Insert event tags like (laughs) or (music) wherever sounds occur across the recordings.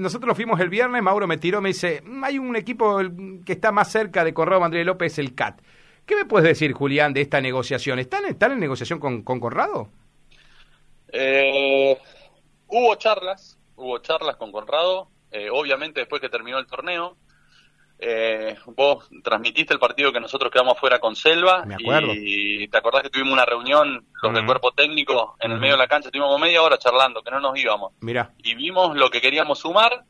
nosotros fuimos el viernes, Mauro me tiró, me dice, "Mm, hay un equipo que está más cerca de Conrado Andrés López, el CAT. ¿Qué me puedes decir, Julián, de esta negociación? ¿Están, en negociación con, Conrado? Eh, hubo charlas, hubo charlas con Conrado, eh, obviamente después que terminó el torneo. Eh, vos transmitiste el partido que nosotros quedamos fuera con Selva Me acuerdo. y te acordás que tuvimos una reunión los del cuerpo técnico en el medio de la cancha, estuvimos como media hora charlando, que no nos íbamos. Mira, y vimos lo que queríamos sumar,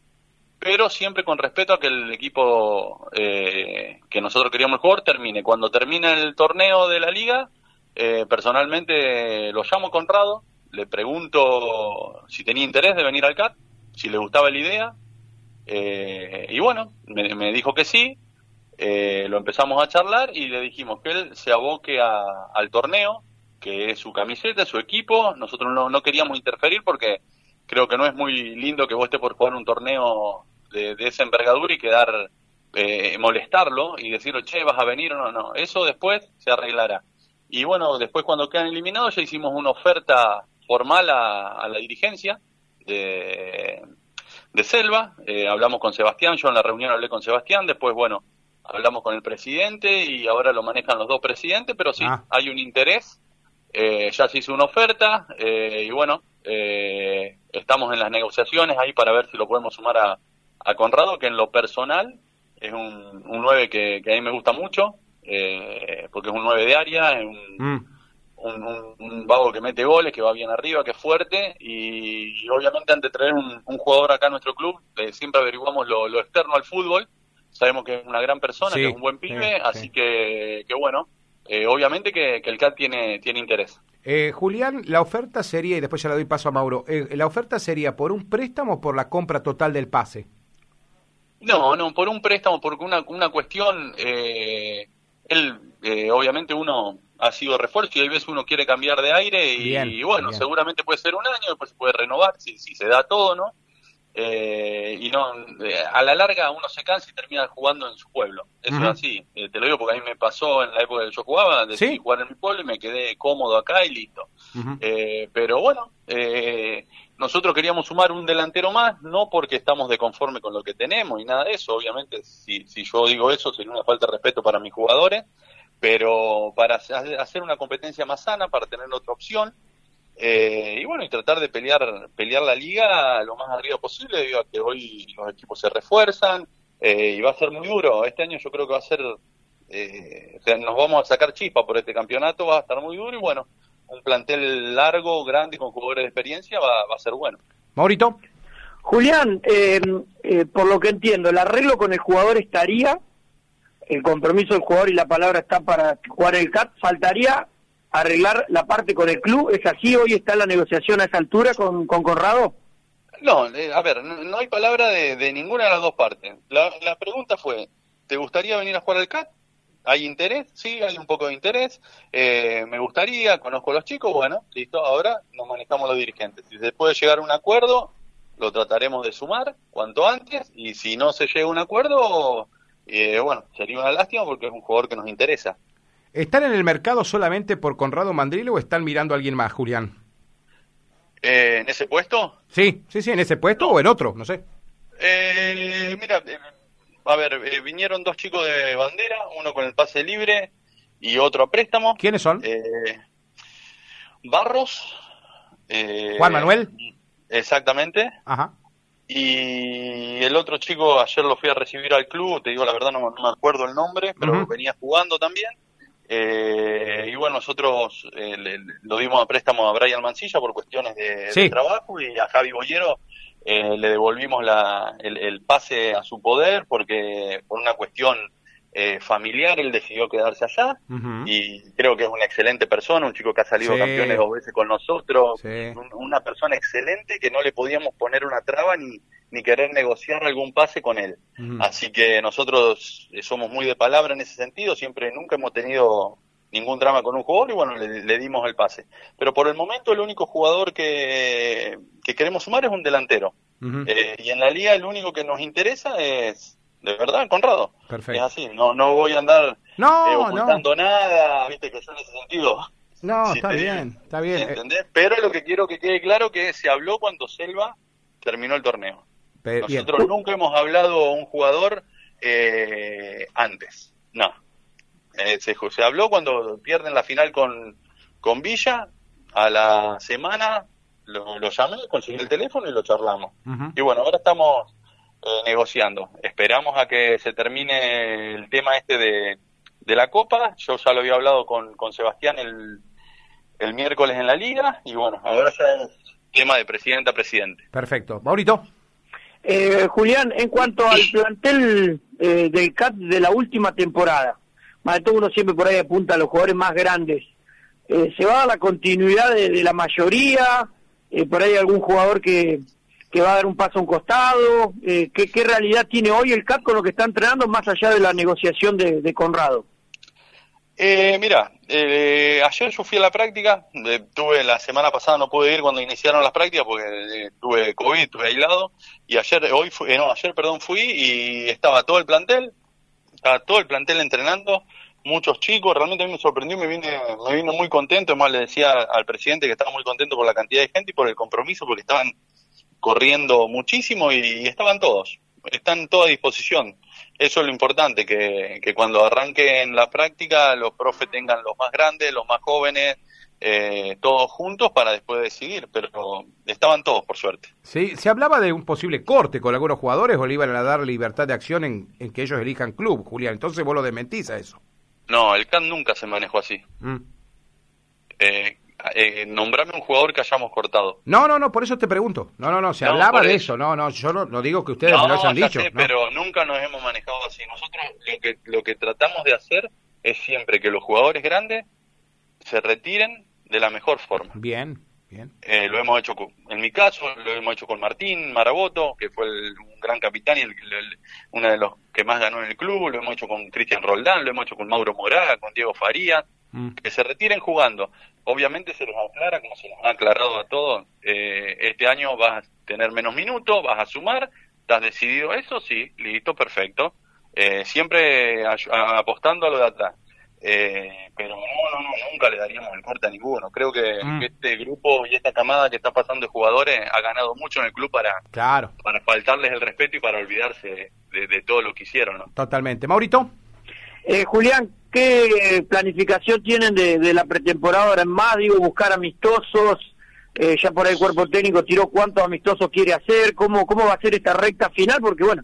pero siempre con respeto a que el equipo eh, que nosotros queríamos jugar termine. Cuando termine el torneo de la liga, eh, personalmente lo llamo a Conrado, le pregunto si tenía interés de venir al CAT, si le gustaba la idea, eh, y bueno, me, me dijo que sí, eh, lo empezamos a charlar y le dijimos que él se aboque a- al torneo, que es su camiseta, su equipo, nosotros no, no queríamos interferir porque creo que no es muy lindo que vos estés por jugar un torneo de, de esa envergadura y quedar, eh, molestarlo y decirle, che, vas a venir o no, no, eso después se arreglará. Y bueno, después cuando quedan eliminados ya hicimos una oferta formal a, a la dirigencia de, de Selva, eh, hablamos con Sebastián, yo en la reunión hablé con Sebastián, después bueno, hablamos con el presidente y ahora lo manejan los dos presidentes, pero sí, Ah. hay un interés, eh, ya se hizo una oferta eh, y bueno, eh, estamos en las negociaciones ahí para ver si lo podemos sumar a, a Conrado, que en lo personal es un, un 9 que, que a mí me gusta mucho, eh, porque es un 9 de área, es un, Mm, un, un- un vago que mete goles, que va bien arriba, que es fuerte y, y obviamente antes de traer un, un jugador acá a nuestro club, eh, siempre averiguamos lo, lo externo al fútbol, sabemos que es una gran persona, Sí, que es un buen pibe, sí, así sí. Que, que bueno, eh, obviamente que, que el CAT tiene, tiene interés. Eh, Julián, la oferta sería, y después ya le doy paso a Mauro, eh, la oferta sería por un préstamo o por la compra total del pase. No, no, por un préstamo, porque una, una cuestión, eh, él, obviamente uno ha sido refuerzo y a veces uno quiere cambiar de aire y, Bien, y bueno, bien. seguramente puede ser un año, después se puede renovar si, si se da todo, ¿no? Eh, y no, eh, a la larga uno se cansa y termina jugando en su pueblo. Eso es así. Eh, te lo digo porque a mí me pasó en la época que yo jugaba, decidí Sí. jugar en mi pueblo y me quedé cómodo acá y listo. Eh, pero bueno, eh, nosotros queríamos sumar un delantero más, no porque estamos de conforme con lo que tenemos y nada de eso. Obviamente, si, si yo digo eso, sería una falta de respeto para mis jugadores, pero para hacer una competencia más sana, para tener otra opción. eh, y bueno, y tratar de pelear pelear la liga lo más arriba posible, debido a que hoy los equipos se refuerzan eh, y va a ser muy duro. Este año yo creo que va a ser, eh, o sea, nos vamos a sacar chispa por este campeonato, va a estar muy duro y bueno, un plantel largo, grande, con jugadores de experiencia, va, va a ser bueno. Maurito, Julián, eh, eh, por lo que entiendo, el arreglo con el jugador estaría, el compromiso del jugador y la palabra está para jugar el CAT, faltaría arreglar la parte con el club, ¿es así? ¿Hoy está la negociación a esa altura con, con Conrado? No, eh, a ver, no, hay palabra de, de ninguna de las dos partes. La, la pregunta fue, ¿te gustaría venir a jugar al CAT? ¿Hay interés? Sí, hay un poco de interés. Eh, me gustaría, conozco a los chicos, bueno, listo, ahora nos manejamos los dirigentes. Si se puede llegar a un acuerdo, lo trataremos de sumar cuanto antes y si no se llega a un acuerdo, eh, bueno, sería una lástima porque es un jugador que nos interesa. ¿están en el mercado solamente por Conrado Mandrillo o están mirando a alguien más, Julián? Eh, ¿En ese puesto? Sí, sí, sí, en ese puesto o en otro, no sé. Eh, mira, eh, a ver, eh, vinieron dos chicos de bandera, uno con el pase libre y otro a préstamo. ¿Quiénes son? Eh, Barros. eh, Juan Manuel. Exactamente. Ajá. Y el otro chico, ayer lo fui a recibir al club, te digo la verdad, no, no me acuerdo el nombre, pero venía jugando también. Eh, y bueno, nosotros eh, le- le- lo dimos a préstamo a Brian Mancilla por cuestiones de, Sí. de trabajo y a Javi Bollero eh, le devolvimos la, el, el pase a su poder porque por una cuestión eh, familiar él decidió quedarse allá y creo que es una excelente persona, un chico que ha salido Sí. campeones dos veces con nosotros, Sí. un- una persona excelente que no le podíamos poner una traba ni, ni querer negociar algún pase con él. Así que nosotros eh, somos muy de palabra en ese sentido, siempre nunca hemos tenido ningún drama con un jugador y bueno, le, le dimos el pase. Pero por el momento el único jugador que, que queremos sumar es un delantero. Eh, y en la liga el único que nos interesa es, de verdad, Conrado. Es Perfecto. así, no, no voy a andar eh, No, no, ocultando nada, viste que yo en ese sentido. no, (laughs) está te- bien, está bien. Eh. Pero lo que quiero que quede claro que se habló cuando Selva terminó el torneo. Nosotros nunca hemos hablado a un jugador eh, antes, no. Eh, se, se, habló cuando pierden la final con, con Villa, a la semana lo, llamé, conseguí el teléfono y lo charlamos. Y bueno, ahora estamos eh, negociando. Esperamos a que se termine el tema este de, de la Copa. Yo ya lo había hablado con, con Sebastián el, el miércoles en la liga y bueno, ahora ya es tema de presidente a presidente. Perfecto. Maurito. Eh, Julián, en cuanto al plantel eh, del CAT de la última temporada, más de todo uno siempre por ahí apunta a los jugadores más grandes. Eh, ¿Se va a dar la continuidad de, la mayoría? Eh, ¿Por ahí algún jugador que, que va a dar un paso a un costado? ¿qué, ¿Qué realidad tiene hoy el CAT con lo que está entrenando más allá de la negociación de, de Conrado? Eh, mira, eh, ayer yo fui a la práctica, eh, tuve la semana pasada no pude ir cuando iniciaron las prácticas porque eh, tuve COVID, estuve aislado y ayer, hoy fui, no, ayer perdón fui y estaba todo el plantel, estaba todo el plantel entrenando, muchos chicos, realmente a mí me sorprendió, me vine, me vine muy contento, además le decía al presidente que estaba muy contento por la cantidad de gente y por el compromiso porque estaban corriendo muchísimo y estaban todos, están todos a disposición eso es lo importante, que, que cuando arranquen la práctica los profes tengan los más grandes, los más jóvenes, eh, todos juntos para después decidir, pero estaban todos por suerte. Sí, se hablaba de un posible corte con algunos jugadores o le iban a dar libertad de acción en, que ellos elijan club, Julián. Entonces vos lo desmentís a eso. No, el CAN nunca se manejó así. Mm. Eh, eh, nombrame un jugador que hayamos cortado. No, no, no, por eso te pregunto. No, no, no, se hablaba de eso. No, no, yo no, digo que ustedes no, lo hayan dicho. Pero nunca nos hemos manejado así. Nosotros lo que, lo que tratamos de hacer es siempre que los jugadores grandes se retiren de la mejor forma. Bien, bien. Eh, lo hemos hecho, con, en mi caso, lo hemos hecho con Martín Maraboto, que fue un gran capitán y el, uno de los que más ganó en el club. Lo hemos hecho con Cristian Roldán, lo hemos hecho con Mauro Moraga, con Diego Faría Mm. que se retiren jugando. Obviamente se los aclara, como se nos ha aclarado a todos, eh, este año vas a tener menos minutos, vas a sumar, ¿estás decidido eso? Sí, listo, perfecto. Eh, siempre apostando a lo de atrás. Eh, pero no, no, no, nunca le daríamos el corte a ninguno. Creo que, mm. este grupo y esta camada que está pasando de jugadores ha ganado mucho en el club para, claro. para faltarles el respeto y para olvidarse de, de todo lo que hicieron. ¿no? Totalmente. Maurito. Eh, Julián, ¿qué planificación tienen de, la pretemporada ahora en más? Digo, buscar amistosos, eh, ya por ahí el cuerpo técnico tiró cuántos amistosos quiere hacer, cómo, cómo va a ser esta recta final, porque bueno,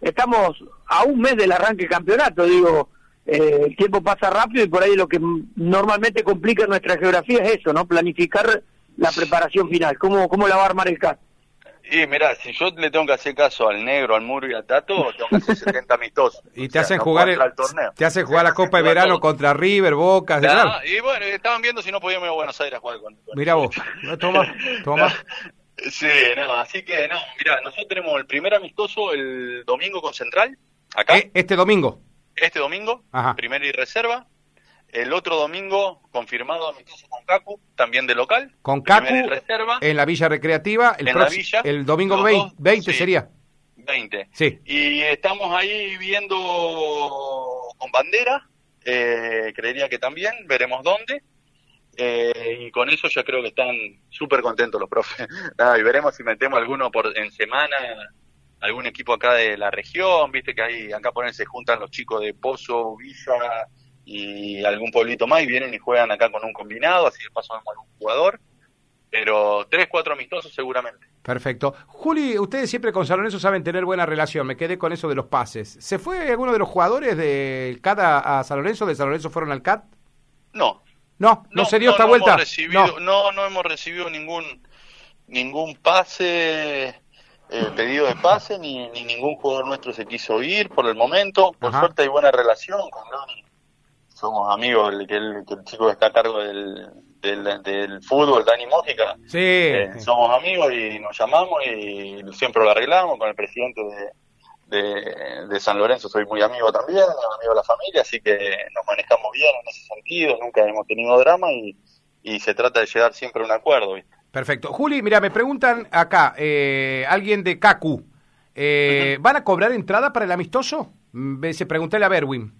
estamos a un mes del arranque del campeonato, digo, eh, el tiempo pasa rápido y por ahí lo que normalmente complica nuestra geografía es eso, ¿no? Planificar la preparación final, cómo, cómo la va a armar el CAS. Y mira, si yo le tengo que hacer caso al negro, al muro y al tato, tengo que hacer (laughs) 70 amistosos. y te hacen jugar el, torneo. Te hacen jugar la Copa de Verano contra River, Boca, Y bueno, estaban viendo si no podíamos ir a Buenos Aires a jugar con. mira vos, toma, toma. (laughs) Sí, no, así que no, mira, nosotros tenemos el primer amistoso el domingo con Central, acá. ¿E-, ¿Este domingo? Este domingo, Ajá. primero y reserva. El otro domingo, confirmado amistoso con Cacu, también de local. Con Cacu, en la Villa Recreativa, el, el domingo 20, sería. 20. Sí. Y estamos ahí viendo con bandera, eh, creería que también, veremos dónde. Eh, y con eso ya creo que están súper contentos los profes. (laughs) y veremos si metemos alguno por en semana, algún equipo acá de la región, viste que ahí acá ponen se juntan los chicos de Pozo, Villa, y algún pueblito más y vienen y juegan acá con un combinado, así de paso vemos algún jugador. Pero tres, cuatro amistosos seguramente. Perfecto. Juli, ustedes siempre con San Lorenzo saben tener buena relación. Me quedé con eso de los pases. ¿Se fue alguno de los jugadores del CAT a, San Lorenzo? ¿De San Lorenzo fueron al CAT? No. No, no, se dio esta vuelta. no. no, no hemos recibido ningún ningún pase, eh, (clears throat) pedido de pase, ni, ni, ningún jugador nuestro se quiso ir por el momento. Por suerte hay buena relación con Loni somos amigos, el, que el, chico que está a cargo del, del, fútbol, Dani Mójica. Sí. Eh, somos amigos y nos llamamos y siempre lo arreglamos con el presidente de, de, San Lorenzo. Soy muy amigo también, amigo de la familia, así que nos manejamos bien en ese sentido, nunca hemos tenido drama y, y se trata de llegar siempre a un acuerdo. Perfecto. Juli, mira, me preguntan acá, eh, alguien de CACU, eh, ¿van a cobrar entrada para el amistoso? Mm, se pregunté a Berwin.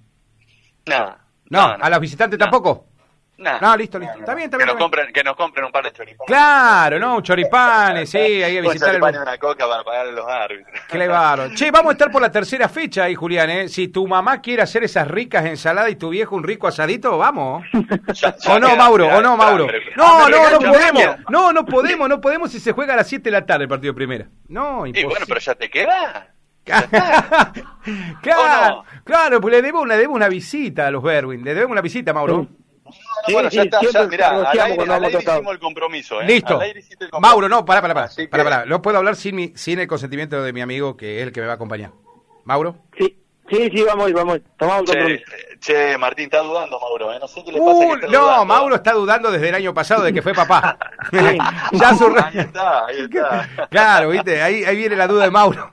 Nada. No, a los visitantes tampoco. Nah. No, listo, listo. Está bien, está que, bien. nos compren, que nos compren un par de choripanes. Claro, ¿no? Choripanes, sí, ahí a visitar y el... una coca para pagar a los árbitros. Claro. Che, vamos a estar por la tercera fecha ahí, Julián, ¿eh? Si tu mamá quiere hacer esas ricas ensaladas y tu viejo un rico asadito, vamos. O no, Mauro, o no, Mauro. No, no, no podemos. No, no podemos, no podemos si se juega a las 7 de la tarde el partido primera. No, Y imposible. bueno, pero ya te queda. (laughs) claro, claro, pues le debo una, debo una visita a los Berwin. Le debemos una visita, Mauro. Sí, bueno, ya sí, está, ya, mirá, al negociamos aire, cuando al vamos aire tocados. hicimos el compromiso, ¿eh? Listo. Al aire hiciste el compromiso. Mauro, no, pará, pará, pará. Así pará, que- pará. No puedo hablar sin, mi, sin el consentimiento de mi amigo, que es el que me va a acompañar. Mauro. Sí, sí, sí, vamos, vamos, tomamos el Che, compromiso. che, Martín, está dudando, Mauro, ¿eh? No sé qué le pasa. Uh, que está no, dudando. Mauro está dudando desde el año pasado de que fue papá. (laughs) Sí. (laughs) ya su... Ahí está, ahí está. Claro, viste, ahí, ahí viene la duda de Mauro.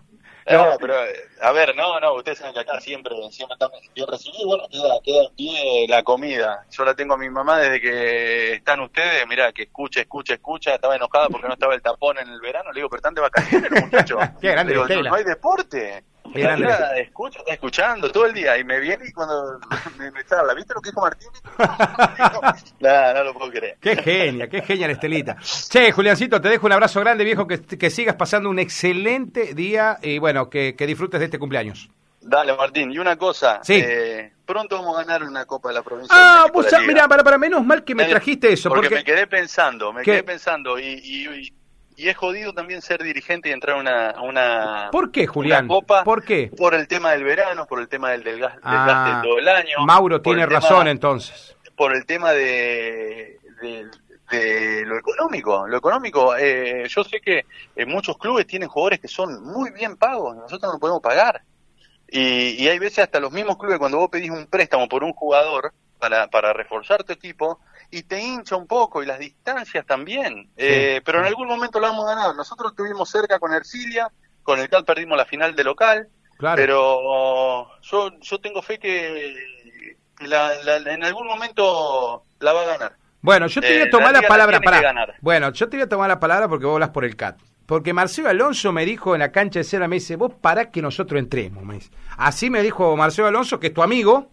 No, pero, eh, a ver, no, no, ustedes saben que acá siempre, siempre estamos bien recibidos, bueno, queda, queda en pie la comida. Yo la tengo a mi mamá desde que están ustedes, mirá, que escucha, escucha, escucha, estaba enojada porque no estaba el tapón en el verano, le digo, pero están de vacaciones muchachos. (laughs) Qué grande digo, no hay deporte. Grande Mira, escucha, está escuchando todo el día y me viene y cuando (laughs) me, me charla, ¿viste lo que dijo Martín? (laughs) no, no lo puedo creer. Qué genia, qué genia la Estelita. Che, Juliancito, te dejo un abrazo grande, viejo, que, que sigas pasando un excelente día y bueno, que, que disfrutes de este cumpleaños. Dale, Martín, y una cosa, Sí. eh, pronto vamos a ganar una Copa de la Provincia. Ah, vos mirá, para, para, menos mal que me Eh, trajiste eso, porque, porque... me quedé pensando, me ¿Qué? quedé pensando y, y, y es jodido también ser dirigente y entrar a una, a una ¿Por qué, Julián? una copa ¿Por qué? por el tema del verano, por el tema del desgaste, Ah, desgaste de todo el año. Mauro tiene tema- razón entonces. Por el tema de, de, de lo económico. Lo económico, eh, yo sé que eh, muchos clubes tienen jugadores que son muy bien pagos, nosotros no podemos pagar. Y, y hay veces hasta los mismos clubes cuando vos pedís un préstamo por un jugador para, para reforzar tu equipo y te hincha un poco y las distancias también. Eh, pero en algún momento lo vamos a ganar. Nosotros estuvimos cerca con Ercilia, con el cual perdimos la final de local, Claro. pero yo, yo tengo fe que la- la- en algún momento la va a ganar. Bueno, yo te voy Eh, a tomar la la, liga la palabra para. Bueno, yo te voy a tomar la palabra porque vos hablas por el CAT. Porque Marcelo Alonso me dijo en la cancha de cera, me dice, vos pará que nosotros entremos. Me dice. Así me dijo Marcelo Alonso, que es tu amigo.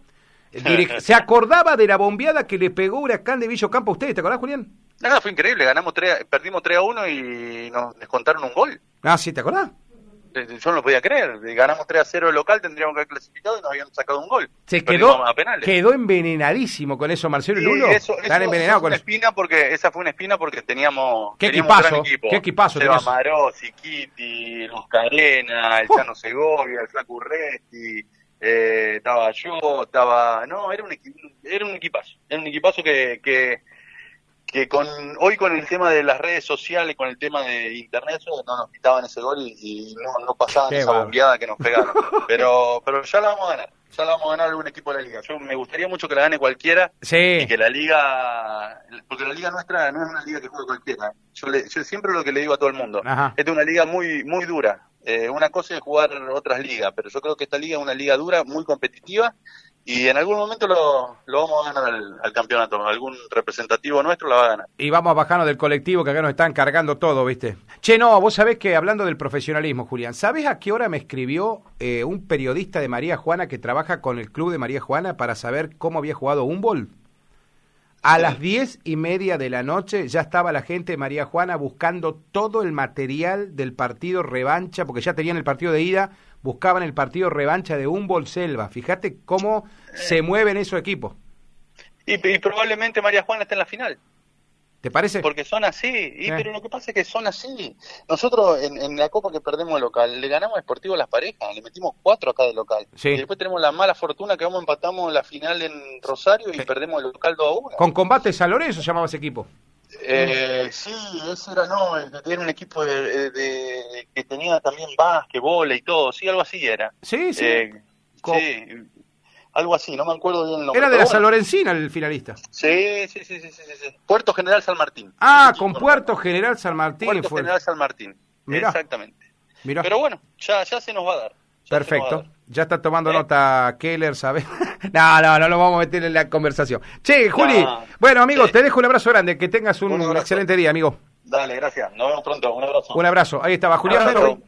Eh, (laughs) se acordaba de la bombeada que le pegó Huracán de Villocampo a ustedes, ¿te acordás, Julián? Nada, fue increíble, ganamos tres, perdimos 3 a 1 y nos descontaron un gol. Ah, sí, ¿te acordás? Eh, Yo no lo podía creer, ganamos 3 a 0 el local, tendríamos que haber clasificado y nos habían sacado un gol. Se quedó, a penales. quedó envenenadísimo con eso Marcelo y Lulo. eso, Están envenenados eso con eso. espina porque esa fue una espina porque teníamos Qué teníamos un gran equipazo, equipo. qué equipazo Seba. Marozzi, Kitty, Luz Carena, el Oh. Chano Segovia, el Flaco Urresti, eh, estaba yo, estaba no, era un era un equipazo, era un equipazo que que que con hoy con el tema de las redes sociales, con el tema de internet, no nos quitaban ese gol y, y no, no pasaban Qué esa bombeada que nos (laughs) pegaron. Pero pero ya la vamos a ganar, ya la vamos a ganar algún equipo de la liga. Yo me gustaría mucho que la gane cualquiera Sí. y que la liga, porque la liga nuestra no es una liga que juega cualquiera. Yo, le- yo siempre lo que le digo a todo el mundo, Ajá. esta es una liga muy muy dura. Eh, una cosa es jugar otras ligas, pero yo creo que esta liga es una liga dura, muy competitiva y en algún momento lo, lo vamos a ganar al, al campeonato. Algún representativo nuestro la va a ganar. Y vamos a bajarnos del colectivo que acá nos están cargando todo, ¿viste? Che, no, vos sabés que hablando del profesionalismo, Julián, ¿sabés a qué hora me escribió eh, un periodista de María Juana que trabaja con el club de María Juana para saber cómo había jugado Humboldt? A las diez y media de la noche ya estaba la gente de María Juana buscando todo el material del partido revancha, porque ya tenían el partido de ida, buscaban el partido revancha de Humboldt Selva. Fíjate cómo se mueven esos equipos. Y, y probablemente María Juana esté en la final. ¿Te parece? Porque son así, y, Eh. pero lo que pasa es que son así. Nosotros en, en la Copa que perdemos de local, le ganamos a Sportivo las parejas, le metimos cuatro acá de local. Sí. Y después tenemos la mala fortuna que vamos empatamos la final en Rosario y perdemos el local 2 a 1. Con combate San Lorenzo llamaba ese equipo. Eh, sí, ese era, no, era un equipo de, de- que tenía también básquet, bola y todo, sí, algo así era. Sí, sí. Eh, sí, algo así, no me acuerdo bien el nombre. Era de la San bueno. Lorencina el finalista. Sí, sí, sí, sí, sí, sí. Puerto General San Martín. Ah, con Puerto General San Martín Puerto fue. General San Martín. Mirá. Exactamente. Mirá. Pero bueno, ya, ya se nos va a dar. Ya a Perfecto. dar. Ya está tomando ¿Eh? nota Keller, ¿sabes? (laughs) no, no, no lo vamos a meter en la conversación. Che, Juli. No. Bueno, amigos, Sí. te dejo un abrazo grande. Que tengas un, Un excelente día, amigo. Dale, gracias. Nos vemos pronto. Un abrazo. Un abrazo. Ahí estaba Julián.